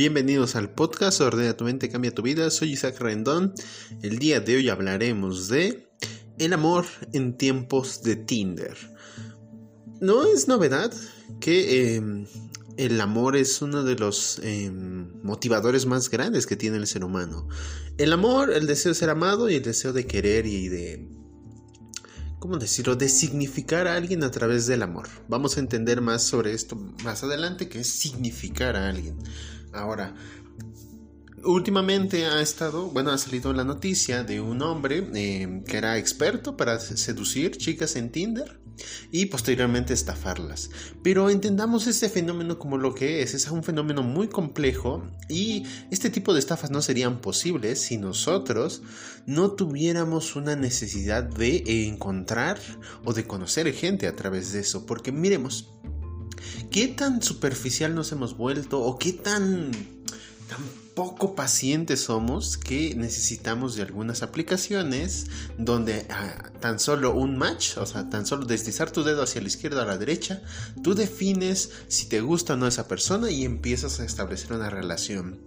Bienvenidos al podcast Ordena tu mente, cambia tu vida. Soy Isaac Rendón. El día de hoy hablaremos de el amor en tiempos de Tinder. No es novedad que em, el amor es uno de los em, motivadores más grandes que tiene el ser humano. El amor, el deseo de ser amado y el deseo de querer y de ¿cómo decirlo?, de significar a alguien a través del amor. Vamos a entender más sobre esto más adelante, que es significar a alguien. Ahora, últimamente ha estado, bueno, ha salido la noticia de un hombre eh, que era experto para seducir chicas en Tinder y posteriormente estafarlas. Pero entendamos este fenómeno como lo que es, es un fenómeno muy complejo y este tipo de estafas no serían posibles si nosotros no tuviéramos una necesidad de encontrar o de conocer gente a través de eso, porque miremos, ¿qué tan superficial nos hemos vuelto o qué tan, tan poco pacientes somos que necesitamos de algunas aplicaciones donde ah, tan solo un match, o sea, tan solo deslizar tu dedo hacia la izquierda o a la derecha, tú defines si te gusta o no esa persona y empiezas a establecer una relación.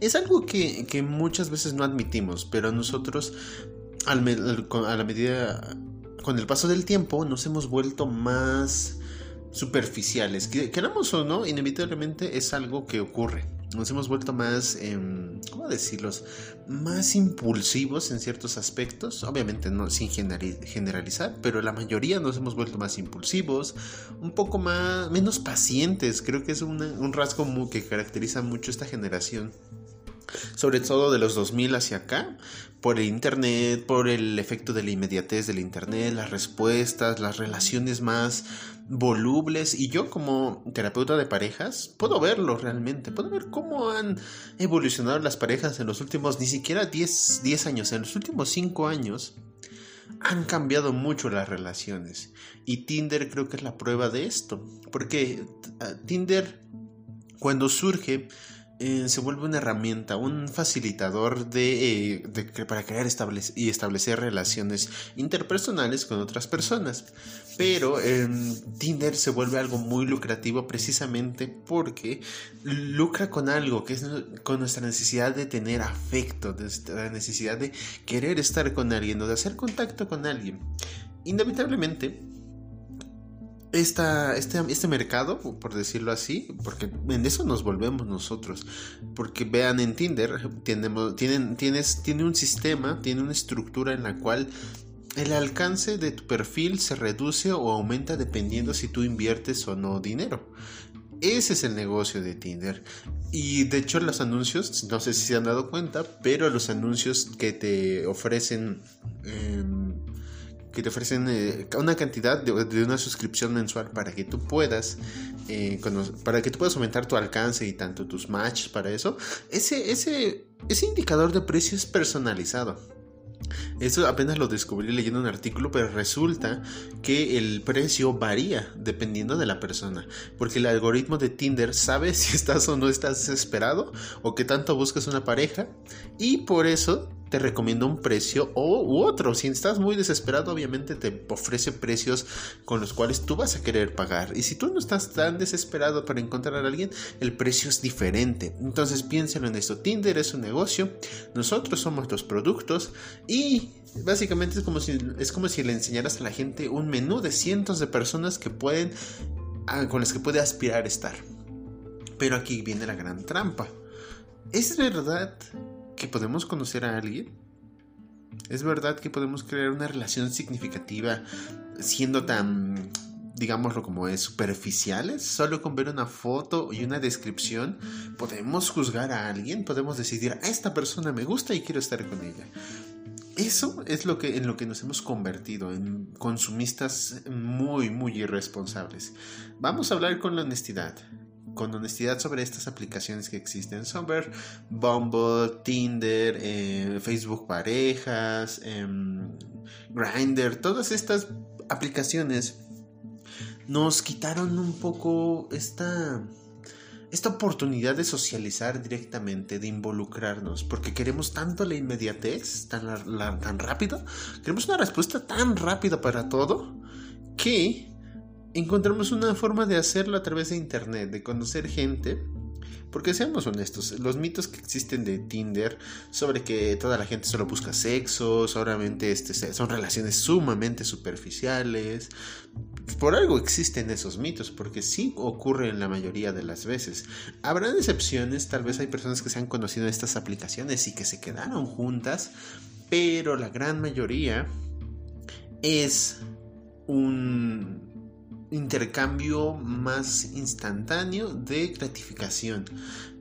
Es algo que, muchas veces no admitimos, pero nosotros a la medida, con el paso del tiempo, nos hemos vuelto más superficiales. Queramos o no, inevitablemente es algo que ocurre. Nos hemos vuelto más, em, ¿cómo decirlos? Más impulsivos en ciertos aspectos. Obviamente no sin generalizar, pero la mayoría nos hemos vuelto más impulsivos, un poco más, menos pacientes. Creo que es un rasgo que caracteriza mucho esta generación sobre todo de los 2000 hacia acá, por el Internet, por el efecto de la inmediatez del Internet, las respuestas, las relaciones más volubles. Y yo como terapeuta de parejas, puedo verlo realmente, puedo ver cómo han evolucionado las parejas en los últimos, ni siquiera 10, 10 años, en los últimos 5 años. Han cambiado mucho las relaciones y Tinder creo que es la prueba de esto, porque ah, Tinder cuando surge eh, se vuelve una herramienta, un facilitador de, eh, para crear y establecer relaciones interpersonales con otras personas. Pero em, Tinder se vuelve algo muy lucrativo precisamente porque lucra con algo que es con nuestra necesidad de tener afecto, de nuestra necesidad de querer estar con alguien o de hacer contacto con alguien. Inevitablemente, esta, este, este mercado, por decirlo así, porque en eso nos volvemos nosotros. Porque vean en Tinder, tienen, tienes, tiene un sistema, tiene una estructura en la cual el alcance de tu perfil se reduce o aumenta dependiendo si tú inviertes o no dinero. Ese es el negocio de Tinder. Y de hecho los anuncios, no sé si se han dado cuenta, pero los anuncios que te ofrecen... Em, que te ofrecen eh, una cantidad de, una suscripción mensual para que tú puedas eh, para que tú puedas aumentar tu alcance y tanto tus matches para eso ese, ese, ese indicador de precio es personalizado eso apenas lo descubrí leyendo un artículo, pero resulta que el precio varía dependiendo de la persona. Porque el algoritmo de Tinder sabe si estás o no estás desesperado o que tanto buscas una pareja. Y por eso te recomiendo un precio o u otro. Si estás muy desesperado, obviamente te ofrece precios con los cuales tú vas a querer pagar. Y si tú no estás tan desesperado para encontrar a alguien, el precio es diferente. Entonces piénsalo en esto. Tinder es un negocio, nosotros somos los productos y básicamente es como si, es como si le enseñaras a la gente un menú de cientos de personas que pueden, ah, con las que puede aspirar a estar. Pero aquí viene la gran trampa. ¿Es verdad que podemos conocer a alguien? ¿Es verdad que podemos crear una relación significativa siendo tan, digámoslo como es, superficiales? Solo con ver una foto y una descripción, ¿podemos juzgar a alguien? ¿Podemos decidir, a esta persona me gusta y quiero estar con ella? Eso es lo que en lo que nos hemos convertido en consumistas muy muy irresponsables. Vamos a hablar con la honestidad con honestidad sobre estas aplicaciones que existen. Son Bumble, Tinder, eh, Facebook Parejas, eh, Grindr, todas estas aplicaciones nos quitaron un poco esta, esta oportunidad de socializar directamente, de involucrarnos, porque queremos tanto la inmediatez, tan, tan rápido, queremos una respuesta tan rápida para todo, que encontramos una forma de hacerlo a través de internet, de conocer gente, Porque seamos honestos, los mitos que existen de Tinder sobre que toda la gente solo busca sexo, solamente este, son relaciones sumamente superficiales, por algo existen esos mitos, porque sí ocurren la mayoría de las veces. Habrán excepciones, tal vez hay personas que se han conocido en estas aplicaciones y que se quedaron juntas, pero la gran mayoría es un intercambio más instantáneo de gratificación.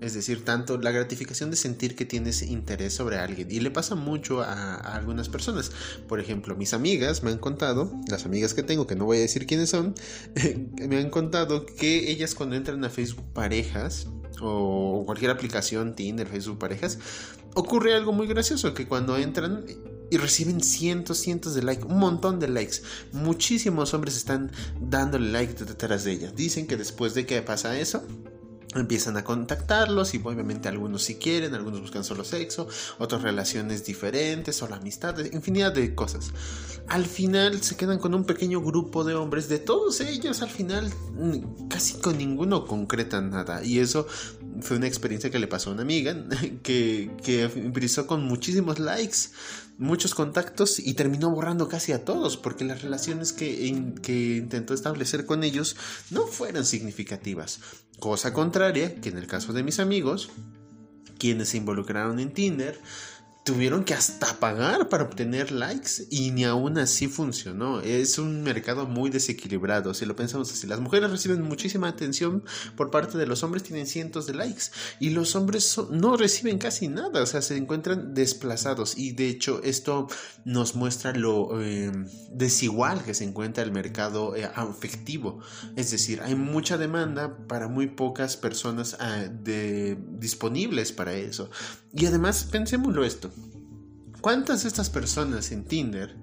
Es decir, tanto la gratificación de sentir que tienes interés sobre alguien. Y le pasa mucho a, algunas personas. Por ejemplo, mis amigas me han contado, las amigas que tengo, que no voy a decir quiénes son, me han contado que ellas cuando entran a Facebook parejas o cualquier aplicación, Tinder, Facebook parejas, ocurre algo muy gracioso, que cuando entran y reciben cientos, cientos de likes, un montón de likes. Muchísimos hombres están dándole like detrás de ella. Dicen que después de que pasa eso, empiezan a contactarlos y obviamente algunos si quieren, algunos buscan solo sexo, otras relaciones diferentes, solo amistades, infinidad de cosas. Al final se quedan con un pequeño grupo de hombres, de todos ellos al final casi con ninguno concretan nada y eso fue una experiencia que le pasó a una amiga que, que empezó con muchísimos likes muchos contactos y terminó borrando casi a todos porque las relaciones que, que intentó establecer con ellos no fueron significativas. Cosa contraria que en el caso de mis amigos, quienes se involucraron en Tinder, tuvieron que hasta pagar para obtener likes y ni aún así funcionó. Es un mercado muy desequilibrado. Si lo pensamos así, las mujeres reciben muchísima atención por parte de los hombres, tienen cientos de likes y los hombres no reciben casi nada, o sea, se encuentran desplazados y de hecho esto nos muestra lo eh, desigual que se encuentra el mercado eh, afectivo. Es decir, hay mucha demanda para muy pocas personas ah, disponibles para eso. Y además, pensémoslo esto. ¿Cuántas de estas personas en Tinder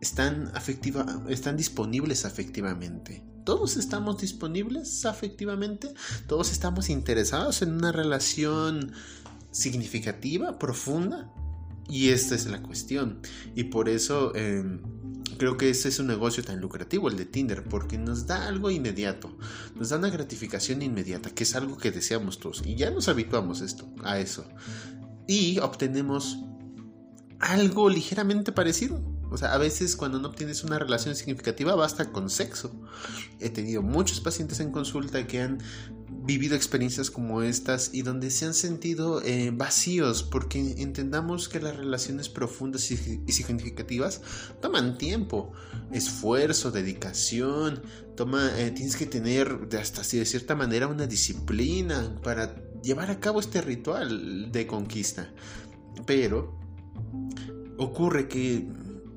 están, afectiva, están disponibles afectivamente? ¿Todos estamos disponibles afectivamente? ¿Todos estamos interesados en una relación significativa, profunda? Y esta es la cuestión. Y por eso em, creo que ese es un negocio tan lucrativo, el de Tinder, porque nos da algo inmediato. Nos da una gratificación inmediata, que es algo que deseamos todos. Y ya nos habituamos esto, a eso. Y obtenemos algo ligeramente parecido. O sea, a veces cuando no obtienes una relación significativa basta con sexo. He tenido muchos pacientes en consulta que han vivido experiencias como estas y donde se han sentido eh, vacíos porque entendamos que las relaciones profundas y, significativas toman tiempo, esfuerzo, dedicación, toma, eh, tienes que tener hasta así de cierta manera una disciplina para llevar a cabo este ritual de conquista. Pero ocurre que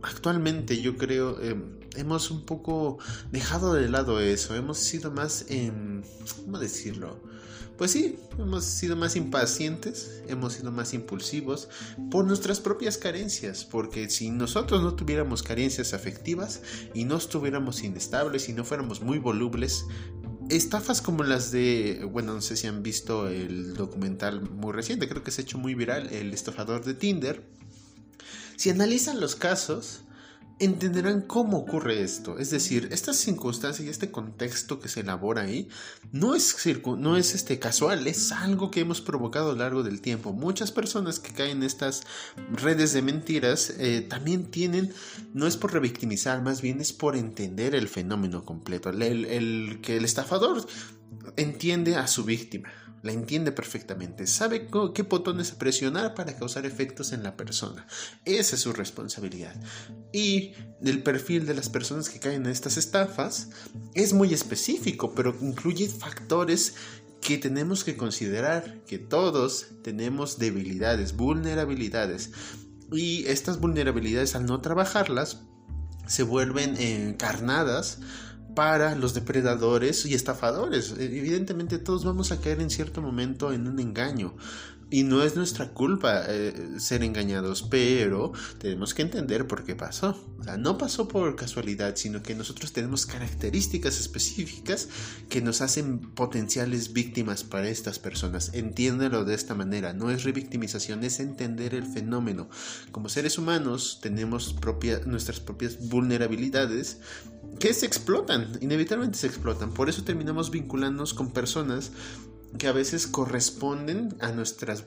actualmente yo creo eh, hemos un poco dejado de lado eso, hemos sido más, eh, ¿cómo decirlo? Pues sí, hemos sido más impacientes, hemos sido más impulsivos por nuestras propias carencias, porque si nosotros no tuviéramos carencias afectivas y no estuviéramos inestables y no fuéramos muy volubles, estafas como las de, bueno, no sé si han visto el documental muy reciente, creo que se ha hecho muy viral, el estafador de Tinder, si analizan los casos, entenderán cómo ocurre esto. Es decir, estas circunstancias y este contexto que se elabora ahí no es, no es este casual, es algo que hemos provocado a lo largo del tiempo. Muchas personas que caen en estas redes de mentiras eh, también tienen, no es por revictimizar, más bien es por entender el fenómeno completo. el que el estafador entiende a su víctima la entiende perfectamente, sabe qué botones presionar para causar efectos en la persona. Esa es su responsabilidad. Y el perfil de las personas que caen en estas estafas es muy específico, pero incluye factores que tenemos que considerar, que todos tenemos debilidades, vulnerabilidades. Y estas vulnerabilidades al no trabajarlas se vuelven encarnadas para los depredadores y estafadores. Evidentemente todos vamos a caer en cierto momento en un engaño. Y no es nuestra culpa eh, ser engañados, pero tenemos que entender por qué pasó. O sea, no pasó por casualidad, sino que nosotros tenemos características específicas que nos hacen potenciales víctimas para estas personas. Entiéndelo de esta manera. No es revictimización, es entender el fenómeno. Como seres humanos tenemos nuestras propias vulnerabilidades que se explotan, inevitablemente se explotan. Por eso terminamos vinculándonos con personas que a veces corresponden a nuestras,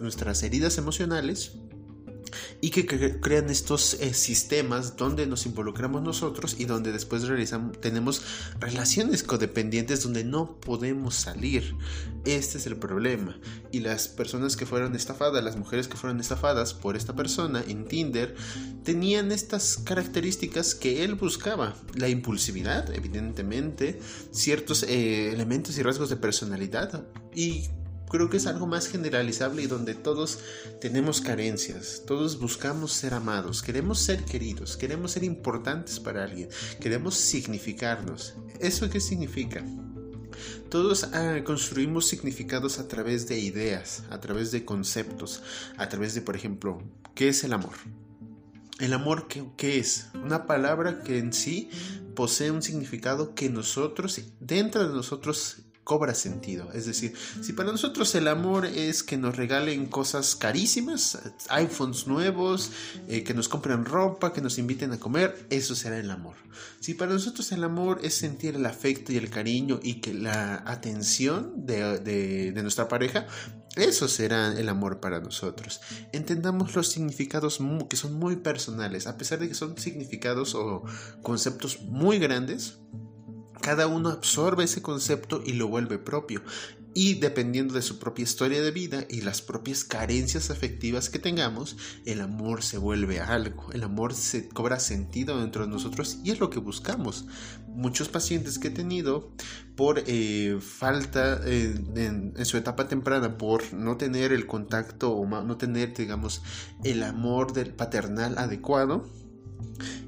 nuestras heridas emocionales y que crean estos eh, sistemas donde nos involucramos nosotros y donde después realizamos, tenemos relaciones codependientes donde no podemos salir. Este es el problema. Y las personas que fueron estafadas, las mujeres que fueron estafadas por esta persona en Tinder, tenían estas características que él buscaba. La impulsividad, evidentemente, ciertos eh, elementos y rasgos de personalidad y creo que es algo más generalizable y donde todos tenemos carencias, todos buscamos ser amados, queremos ser queridos, queremos ser importantes para alguien, queremos significarnos. ¿Eso qué significa? Todos ah, construimos significados a través de ideas, a través de conceptos, a través de, por ejemplo, ¿qué es el amor? El amor, ¿qué, ¿qué, es? Una palabra que en sí posee un significado que nosotros, dentro de nosotros, cobra sentido. Es decir, si para nosotros el amor es que nos regalen cosas carísimas, iPhones nuevos, eh, que nos compren ropa, que nos inviten a comer, eso será el amor. Si para nosotros el amor es sentir el afecto y el cariño y que la atención de, de nuestra pareja, eso será el amor para nosotros. Entendamos los significados que son muy personales, a pesar de que son significados o conceptos muy grandes cada uno absorbe ese concepto y lo vuelve propio. Y dependiendo de su propia historia de vida y las propias carencias afectivas que tengamos, el amor se vuelve algo, el amor se cobra sentido dentro de nosotros y es lo que buscamos. Muchos pacientes que he tenido por eh, falta eh, en, en, su etapa temprana, por no tener el contacto o no tener, digamos, el amor del paternal adecuado,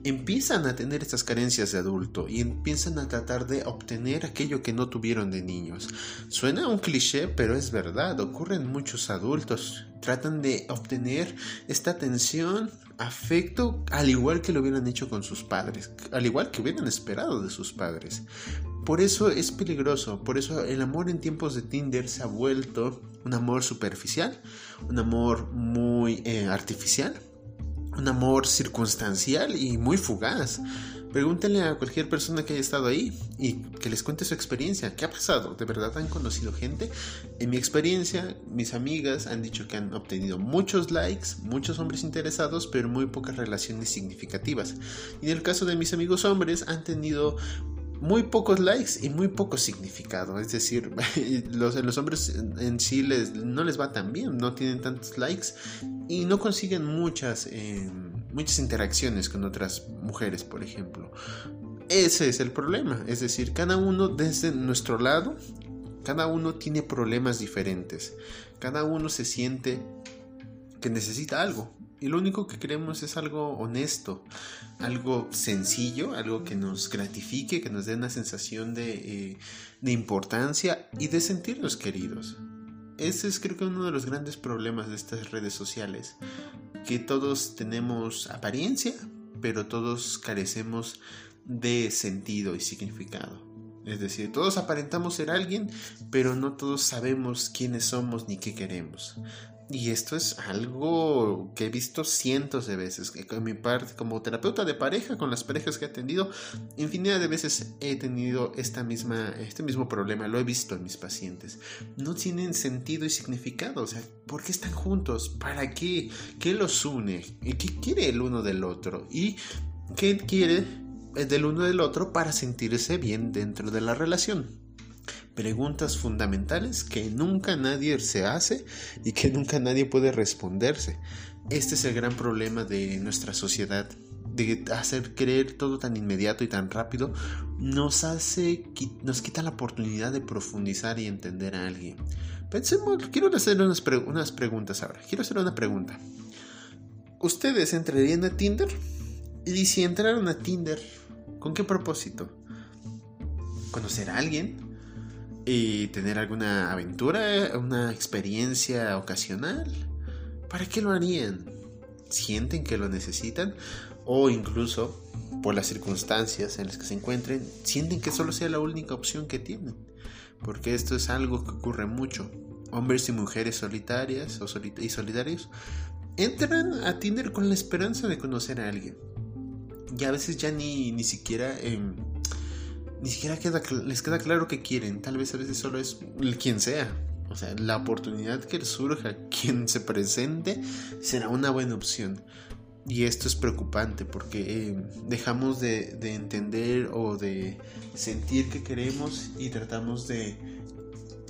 empiezan a tener estas carencias de adulto y empiezan a tratar de obtener aquello que no tuvieron de niños. Suena un cliché, pero es verdad, ocurren muchos adultos. Tratan de obtener esta atención, afecto, al igual que lo hubieran hecho con sus padres, al igual que hubieran esperado de sus padres. Por eso es peligroso, por eso el amor en tiempos de Tinder se ha vuelto un amor superficial, un amor muy eh, artificial, un amor circunstancial y muy fugaz. Pregúntenle a cualquier persona que haya estado ahí y que les cuente su experiencia. ¿Qué ha pasado? ¿De verdad han conocido gente? En mi experiencia, mis amigas han dicho que han obtenido muchos likes, muchos hombres interesados, pero muy pocas relaciones significativas. Y en el caso de mis amigos hombres, han tenido muy pocos likes y muy poco significado. Es decir, los, los hombres en sí les, no les va tan bien, no tienen tantos likes y no consiguen muchas, eh, muchas interacciones con otras mujeres, por ejemplo. Ese es el problema. Es decir, cada uno desde nuestro lado, cada uno tiene problemas diferentes. Cada uno se siente que necesita algo. Y lo único que queremos es algo honesto, algo sencillo, algo que nos gratifique, que nos dé una sensación de, eh, de importancia y de sentirnos queridos. Ese es creo que uno de los grandes problemas de estas redes sociales, que todos tenemos apariencia, pero todos carecemos de sentido y significado. Es decir, todos aparentamos ser alguien, pero no todos sabemos quiénes somos ni qué queremos. Y esto es algo que he visto cientos de veces. Con mi parte, como terapeuta de pareja, con las parejas que he atendido, infinidad de veces he tenido esta misma, este mismo problema. Lo he visto en mis pacientes. No tienen sentido y significado. O sea, ¿por qué están juntos? ¿Para qué? ¿Qué los une? ¿Y qué quiere el uno del otro? ¿Y qué quiere del uno del otro para sentirse bien dentro de la relación? Preguntas fundamentales que nunca nadie se hace y que nunca nadie puede responderse. Este es el gran problema de nuestra sociedad, de hacer creer todo tan inmediato y tan rápido, nos hace, nos quita la oportunidad de profundizar y entender a alguien. Pensemos, quiero hacer unas, preguntas ahora. Quiero hacer una pregunta. ¿Ustedes entrarían a Tinder? Y si entraron a Tinder, ¿con qué propósito? ¿Conocer a alguien? Y tener alguna aventura, una experiencia ocasional. ¿Para qué lo harían? ¿Sienten que lo necesitan? O incluso, por las circunstancias en las que se encuentren, sienten que solo sea la única opción que tienen. Porque esto es algo que ocurre mucho. Hombres y mujeres solitarias o y solitarios entran a Tinder con la esperanza de conocer a alguien. Y a veces ya ni, ni siquiera... ni siquiera les queda claro que quieren. Tal vez a veces solo es quien sea. O sea, la oportunidad que surja, quien se presente, será una buena opción. Y esto es preocupante porque eh, dejamos de, de, entender o de sentir que queremos y tratamos de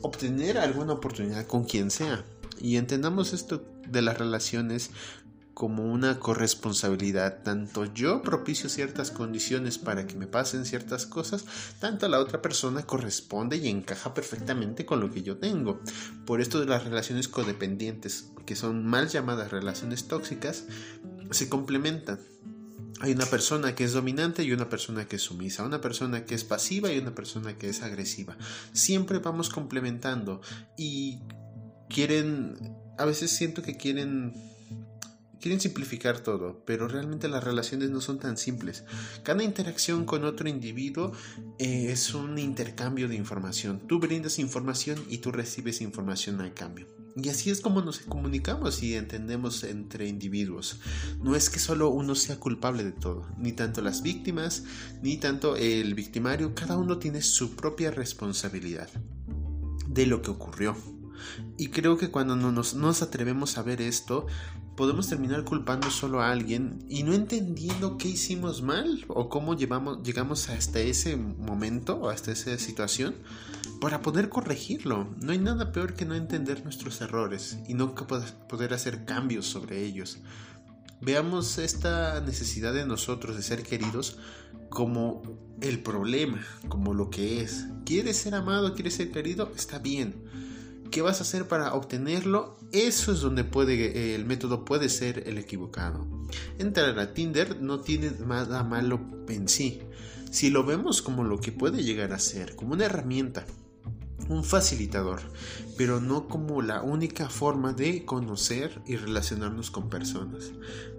obtener alguna oportunidad con quien sea. Y entendamos esto de las relaciones como una corresponsabilidad. Tanto yo propicio ciertas condiciones para que me pasen ciertas cosas, tanto la otra persona corresponde y encaja perfectamente con lo que yo tengo. Por esto las relaciones codependientes, que son mal llamadas relaciones tóxicas, se complementan. Hay una persona que es dominante y una persona que es sumisa, una persona que es pasiva y una persona que es agresiva. Siempre vamos complementando y quieren, a veces siento que quieren quieren simplificar todo, pero realmente las relaciones no son tan simples. Cada interacción con otro individuo eh, es un intercambio de información. Tú brindas información y tú recibes información a cambio. Y así es como nos comunicamos y entendemos entre individuos. No es que solo uno sea culpable de todo, ni tanto las víctimas, ni tanto el victimario, cada uno tiene su propia responsabilidad de lo que ocurrió. Y creo que cuando no nos, nos atrevemos a ver esto, podemos terminar culpando solo a alguien y no entendiendo qué hicimos mal o cómo llevamos, llegamos hasta ese momento o hasta esa situación para poder corregirlo. No hay nada peor que no entender nuestros errores y no poder hacer cambios sobre ellos. Veamos esta necesidad de nosotros de ser queridos como el problema, como lo que es. ¿Quieres ser amado? ¿Quieres ser querido? Está bien ¿Qué vas a hacer para obtenerlo? Eso es donde puede, el método puede ser el equivocado. Entrar a Tinder no tiene nada malo en sí. Si lo vemos como lo que puede llegar a ser, como una herramienta, un facilitador, pero no como la única forma de conocer y relacionarnos con personas.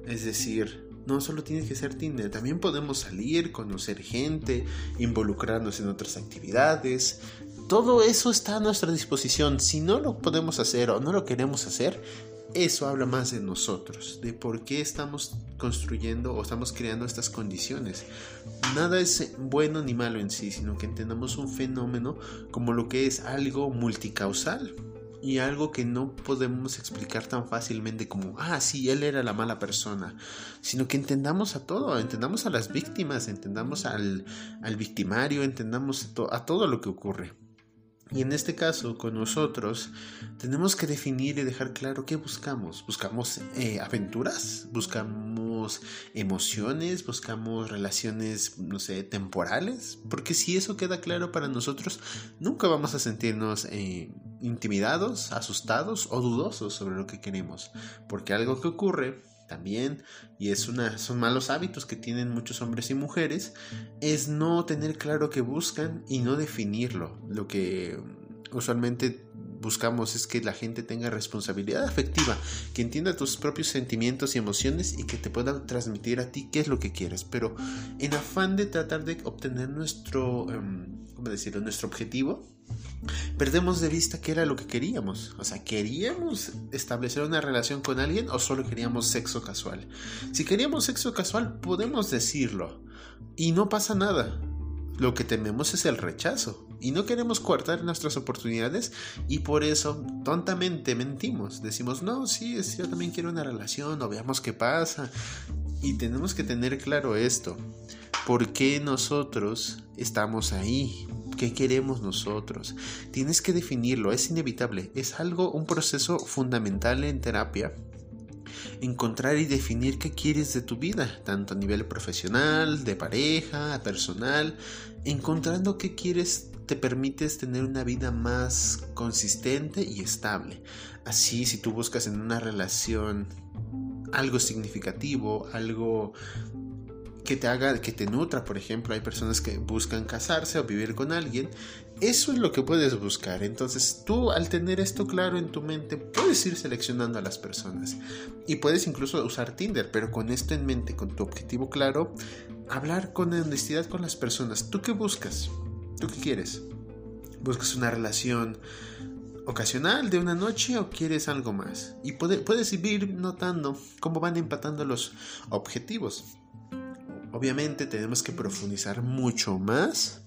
Es decir, no solo tiene que ser Tinder, también podemos salir, conocer gente, involucrarnos en otras actividades, todo eso está a nuestra disposición. Si no lo podemos hacer o no lo queremos hacer, eso habla más de nosotros, de por qué estamos construyendo o estamos creando estas condiciones. Nada es bueno ni malo en sí, sino que entendamos un fenómeno como lo que es algo multicausal y algo que no podemos explicar tan fácilmente como, ah, sí, él era la mala persona, sino que entendamos a todo, entendamos a las víctimas, entendamos al, al victimario, entendamos a todo lo que ocurre. Y en este caso, con nosotros, tenemos que definir y dejar claro qué buscamos. ¿Buscamos eh, aventuras? ¿Buscamos emociones? ¿Buscamos relaciones, no sé, temporales? Porque si eso queda claro para nosotros, nunca vamos a sentirnos eh, intimidados, asustados o dudosos sobre lo que queremos. Porque algo que ocurre también, y es una, son malos hábitos que tienen muchos hombres y mujeres, es no tener claro qué buscan y no definirlo. Lo que usualmente buscamos es que la gente tenga responsabilidad afectiva, que entienda tus propios sentimientos y emociones y que te pueda transmitir a ti qué es lo que quieres, pero en afán de tratar de obtener nuestro, em, ¿cómo decirlo?, nuestro objetivo, perdemos de vista qué era lo que queríamos. O sea, ¿queríamos establecer una relación con alguien o solo queríamos sexo casual? Si queríamos sexo casual, podemos decirlo y no pasa nada. Lo que tememos es el rechazo y no queremos coartar nuestras oportunidades y por eso tontamente mentimos. Decimos, no, sí, yo también quiero una relación o veamos qué pasa. Y tenemos que tener claro esto. ¿Por qué nosotros estamos ahí? ¿Qué queremos nosotros? Tienes que definirlo, es inevitable, es algo, un proceso fundamental en terapia. Encontrar y definir qué quieres de tu vida, tanto a nivel profesional, de pareja, personal. Encontrando qué quieres te permites tener una vida más consistente y estable. Así, si tú buscas en una relación algo significativo, algo que te haga, que te nutra, por ejemplo, hay personas que buscan casarse o vivir con alguien, eso es lo que puedes buscar. Entonces tú al tener esto claro en tu mente, puedes ir seleccionando a las personas y puedes incluso usar Tinder, pero con esto en mente, con tu objetivo claro, hablar con honestidad con las personas. ¿Tú qué buscas? ¿Tú qué quieres? ¿Buscas una relación ocasional de una noche o quieres algo más? Y puedes ir notando cómo van empatando los objetivos. Obviamente tenemos que profundizar mucho más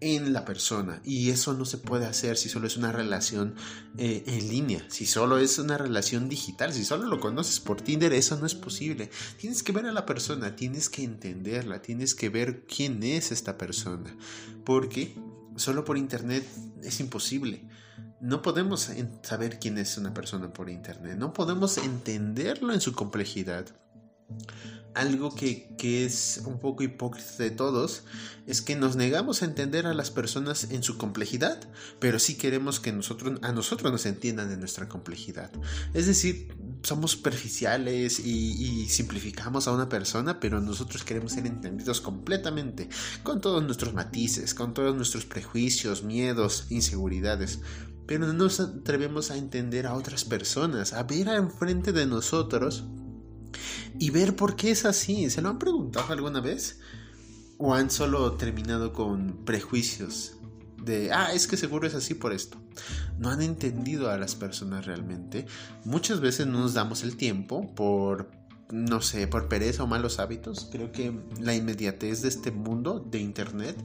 en la persona. Y eso no se puede hacer si solo es una relación eh, en línea, si solo es una relación digital, si solo lo conoces por Tinder, eso no es posible. Tienes que ver a la persona, tienes que entenderla, tienes que ver quién es esta persona. Porque solo por internet es imposible. No podemos saber quién es una persona por internet, no podemos entenderlo en su complejidad algo que, es un poco hipócrita de todos es que nos negamos a entender a las personas en su complejidad, pero sí queremos que nosotros, a nosotros nos entiendan en nuestra complejidad. Es decir, somos superficiales y, simplificamos a una persona, pero nosotros queremos ser entendidos completamente, con todos nuestros matices, con todos nuestros prejuicios, miedos, inseguridades. Pero no nos atrevemos a entender a otras personas, a ver enfrente de nosotros y ver por qué es así. ¿Se lo han preguntado alguna vez? ¿O han solo terminado con prejuicios de, ah, es que seguro es así por esto? No han entendido a las personas realmente. Muchas veces no nos damos el tiempo por no sé, por pereza o malos hábitos. Creo que la inmediatez de este mundo de Internet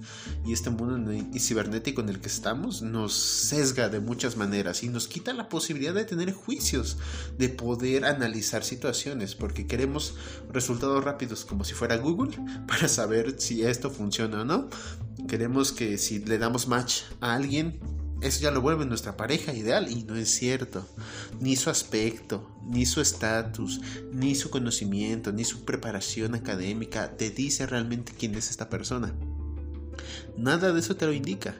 y este mundo cibernético en el que estamos nos sesga de muchas maneras y nos quita la posibilidad de tener juicios, de poder analizar situaciones, porque queremos resultados rápidos como si fuera Google para saber si esto funciona o no. Queremos que si le damos match a alguien, eso ya lo vuelve nuestra pareja ideal y no es cierto. Ni su aspecto, ni su estatus, ni su conocimiento, ni su preparación académica te dice realmente quién es esta persona. Nada de eso te lo indica.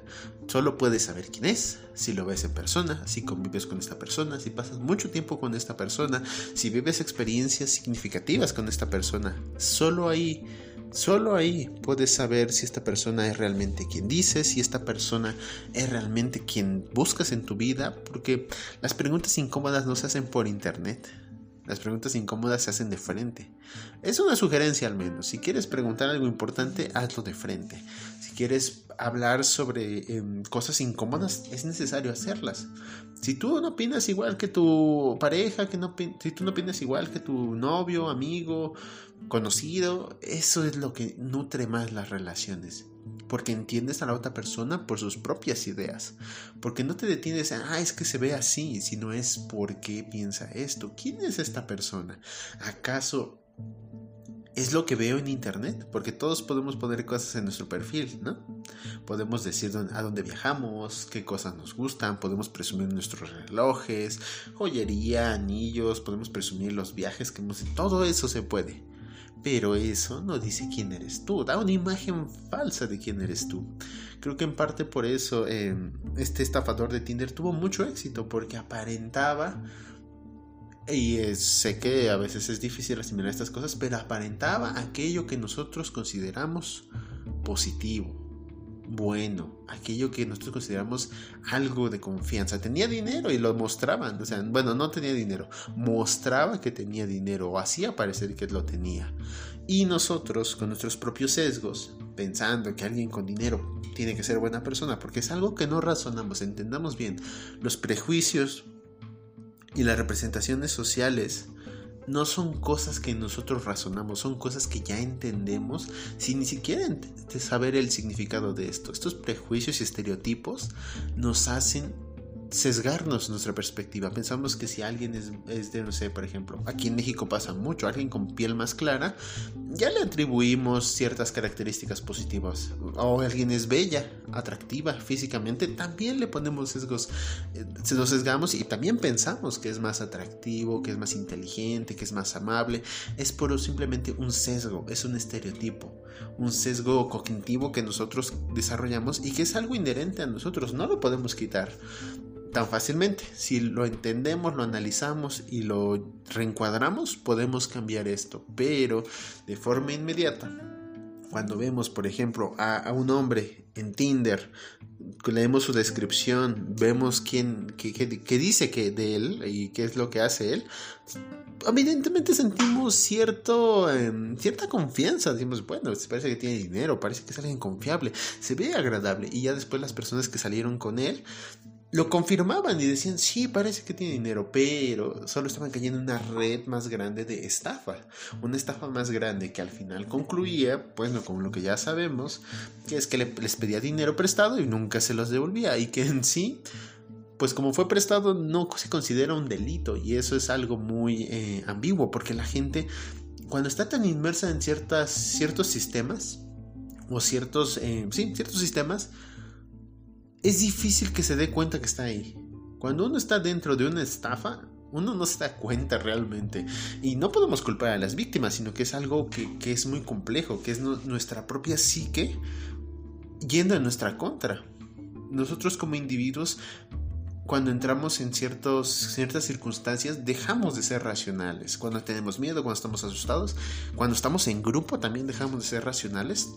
Solo puedes saber quién es si lo ves en persona, si convives con esta persona, si pasas mucho tiempo con esta persona, si vives experiencias significativas con esta persona. Solo ahí Solo ahí puedes saber si esta persona es realmente quien dices, si esta persona es realmente quien buscas en tu vida, porque las preguntas incómodas no se hacen por internet. Las preguntas incómodas se hacen de frente. Es una sugerencia al menos. Si quieres preguntar algo importante, hazlo de frente. Si quieres hablar sobre em, cosas incómodas, es necesario hacerlas. Si tú no opinas igual que tu pareja, que no, si tú no opinas igual que tu novio, amigo, conocido, eso es lo que nutre más las relaciones. Porque entiendes a la otra persona por sus propias ideas. Porque no te detienes en, ah, es que se ve así, sino es por qué piensa esto. ¿Quién es esta persona? ¿Acaso es lo que veo en internet, porque todos podemos poner cosas en nuestro perfil, ¿no? Podemos decir a dónde viajamos, qué cosas nos gustan, podemos presumir nuestros relojes, joyería, anillos, podemos presumir los viajes que hemos... Todo eso se puede. Pero eso no dice quién eres tú, da una imagen falsa de quién eres tú. Creo que en parte por eso eh, este estafador de Tinder tuvo mucho éxito, porque aparentaba y sé que a veces es difícil asimilar estas cosas, pero aparentaba aquello que nosotros consideramos positivo, bueno, aquello que nosotros consideramos algo de confianza. Tenía dinero y lo mostraban, o sea, bueno, no tenía dinero, mostraba que tenía dinero o hacía parecer que lo tenía. Y nosotros, con nuestros propios sesgos, pensando que alguien con dinero tiene que ser buena persona, porque es algo que no razonamos, entendamos bien, los prejuicios y las representaciones sociales no son cosas que nosotros razonamos, son cosas que ya entendemos sin ni siquiera saber el significado de esto. Estos prejuicios y estereotipos nos hacen sesgarnos nuestra perspectiva. Pensamos que si alguien es, de, no sé, por ejemplo, aquí en México pasa mucho, alguien con piel más clara, ya le atribuimos ciertas características positivas. O alguien es bella, atractiva físicamente, también le ponemos sesgos, eh, se nos sesgamos y también pensamos que es más atractivo, que es más inteligente, que es más amable. Es por simplemente un sesgo, es un estereotipo, un sesgo cognitivo que nosotros desarrollamos y que es algo inherente a nosotros, no lo podemos quitar tan fácilmente. Si lo entendemos, lo analizamos y lo reencuadramos, podemos cambiar esto. Pero de forma inmediata, cuando vemos, por ejemplo, a, un hombre en Tinder, leemos su descripción, vemos quién, qué, dice que de él y qué es lo que hace él, evidentemente sentimos cierto, em, cierta confianza. Decimos, bueno, parece que tiene dinero, parece que es alguien confiable, se ve agradable. Y ya después las personas que salieron con él lo confirmaban y decían, sí, parece que tiene dinero, pero solo estaban cayendo en una red más grande de estafa, una estafa más grande que al final concluía, pues no como lo que ya sabemos, que es que les pedía dinero prestado y nunca se los devolvía y que en sí, pues como fue prestado no se considera un delito y eso es algo muy eh, ambiguo porque la gente cuando está tan inmersa en ciertas, ciertos sistemas o ciertos, eh, sí, ciertos sistemas, es difícil que se dé cuenta que está ahí. Cuando uno está dentro de una estafa, uno no se da cuenta realmente. Y no podemos culpar a las víctimas, sino que es algo que, es muy complejo, que es nuestra propia psique yendo en nuestra contra. Nosotros como individuos cuando entramos en ciertos, ciertas circunstancias dejamos de ser racionales. Cuando tenemos miedo, cuando estamos asustados, cuando estamos en grupo también dejamos de ser racionales.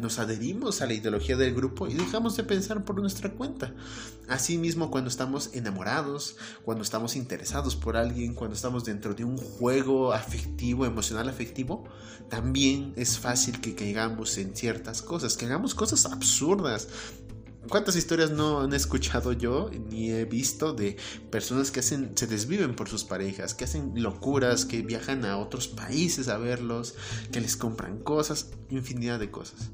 Nos adherimos a la ideología del grupo y dejamos de pensar por nuestra cuenta. Asimismo, cuando estamos enamorados, cuando estamos interesados por alguien, cuando estamos dentro de un juego afectivo, emocional afectivo, también es fácil que caigamos en ciertas cosas, que hagamos cosas absurdas ¿Cuántas historias no han escuchado yo ni he visto de personas que hacen, se desviven por sus parejas, que hacen locuras, que viajan a otros países a verlos, que les compran cosas, infinidad de cosas?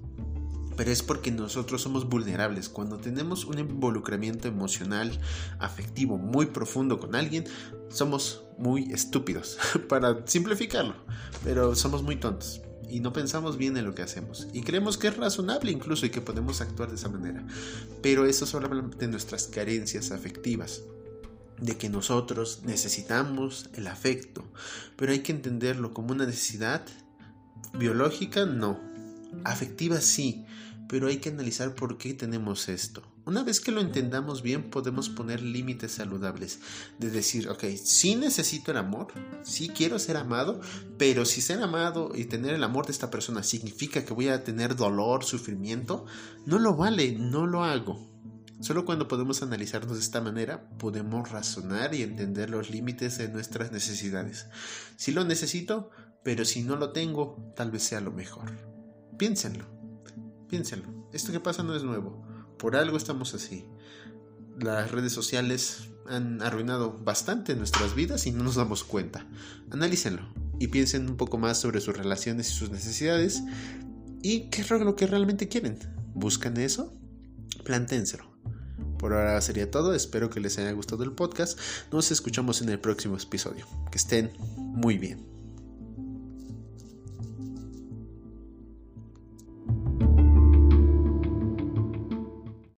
Pero es porque nosotros somos vulnerables. Cuando tenemos un involucramiento emocional, afectivo muy profundo con alguien, somos muy estúpidos, para simplificarlo. Pero somos muy tontos y no pensamos bien en lo que hacemos y creemos que es razonable incluso y que podemos actuar de esa manera. Pero eso solamente de nuestras carencias afectivas, de que nosotros necesitamos el afecto, pero hay que entenderlo como una necesidad biológica, no. Afectiva sí, pero hay que analizar por qué tenemos esto. Una vez que lo entendamos bien, podemos poner límites saludables. De decir, ok, sí necesito el amor, sí quiero ser amado, pero si ser amado y tener el amor de esta persona significa que voy a tener dolor, sufrimiento, no lo vale, no lo hago. Solo cuando podemos analizarnos de esta manera, podemos razonar y entender los límites de nuestras necesidades. Si lo necesito, pero si no lo tengo, tal vez sea lo mejor. Piénsenlo, piénsenlo. Esto que pasa no es nuevo por algo estamos así. Las redes sociales han arruinado bastante nuestras vidas y no nos damos cuenta. Analícenlo y piensen un poco más sobre sus relaciones y sus necesidades y qué es lo que realmente quieren. ¿Buscan eso? Planténselo. Por ahora sería todo, espero que les haya gustado el podcast. Nos escuchamos en el próximo episodio. Que estén muy bien.